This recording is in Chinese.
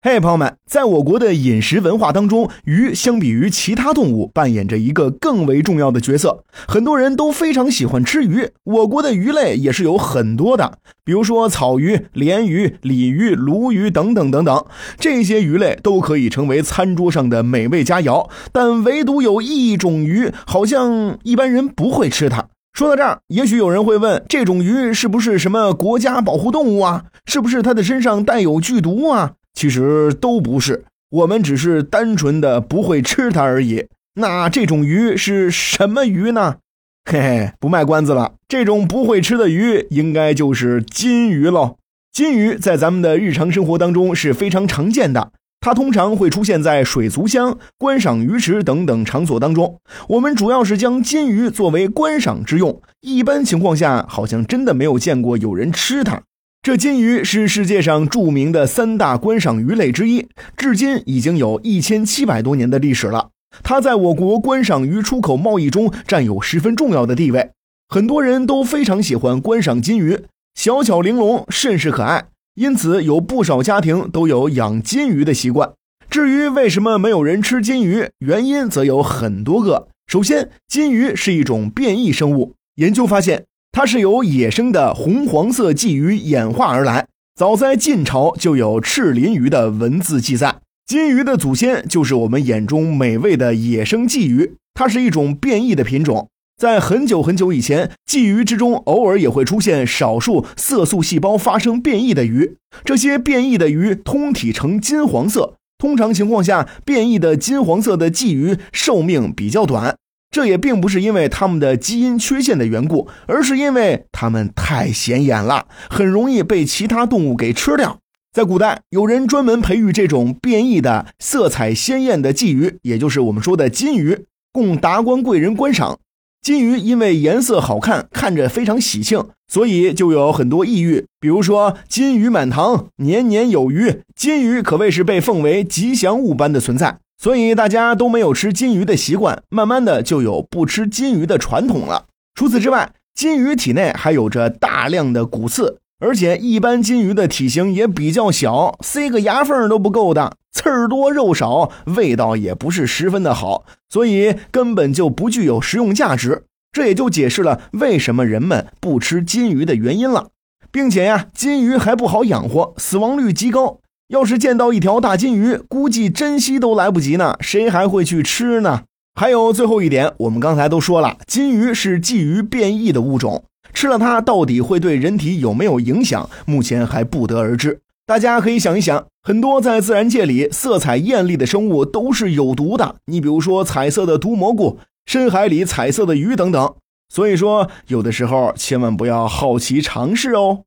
嘿，朋友们，在我国的饮食文化当中，鱼相比于其他动物扮演着一个更为重要的角色。很多人都非常喜欢吃鱼，我国的鱼类也是有很多的，比如说草鱼、鲢鱼、鲤鱼、鲈鱼等等等等，这些鱼类都可以成为餐桌上的美味佳肴。但唯独有一种鱼，好像一般人不会吃它。说到这儿，也许有人会问：这种鱼是不是什么国家保护动物啊？是不是它的身上带有剧毒啊？其实都不是，我们只是单纯的不会吃它而已。那这种鱼是什么鱼呢？嘿嘿，不卖关子了，这种不会吃的鱼应该就是金鱼喽。金鱼在咱们的日常生活当中是非常常见的，它通常会出现在水族箱、观赏鱼池等等场所当中。我们主要是将金鱼作为观赏之用，一般情况下好像真的没有见过有人吃它。这金鱼是世界上著名的三大观赏鱼类之一，至今已经有一千七百多年的历史了。它在我国观赏鱼出口贸易中占有十分重要的地位，很多人都非常喜欢观赏金鱼，小巧玲珑，甚是可爱，因此有不少家庭都有养金鱼的习惯。至于为什么没有人吃金鱼，原因则有很多个。首先，金鱼是一种变异生物，研究发现。它是由野生的红黄色鲫鱼演化而来。早在晋朝就有赤鳞鱼的文字记载，金鱼的祖先就是我们眼中美味的野生鲫鱼。它是一种变异的品种。在很久很久以前，鲫鱼之中偶尔也会出现少数色素细胞发生变异的鱼。这些变异的鱼通体呈金黄色，通常情况下，变异的金黄色的鲫鱼寿命比较短。这也并不是因为它们的基因缺陷的缘故，而是因为它们太显眼了，很容易被其他动物给吃掉。在古代，有人专门培育这种变异的、色彩鲜艳的鲫鱼，也就是我们说的金鱼，供达官贵人观赏。金鱼因为颜色好看，看着非常喜庆，所以就有很多异喻，比如说“金鱼满堂，年年有余”。金鱼可谓是被奉为吉祥物般的存在。所以大家都没有吃金鱼的习惯，慢慢的就有不吃金鱼的传统了。除此之外，金鱼体内还有着大量的骨刺，而且一般金鱼的体型也比较小，塞个牙缝都不够的，刺儿多肉少，味道也不是十分的好，所以根本就不具有食用价值。这也就解释了为什么人们不吃金鱼的原因了，并且呀，金鱼还不好养活，死亡率极高。要是见到一条大金鱼，估计珍惜都来不及呢，谁还会去吃呢？还有最后一点，我们刚才都说了，金鱼是鲫鱼变异的物种，吃了它到底会对人体有没有影响，目前还不得而知。大家可以想一想，很多在自然界里色彩艳丽的生物都是有毒的，你比如说彩色的毒蘑菇、深海里彩色的鱼等等。所以说，有的时候千万不要好奇尝试哦。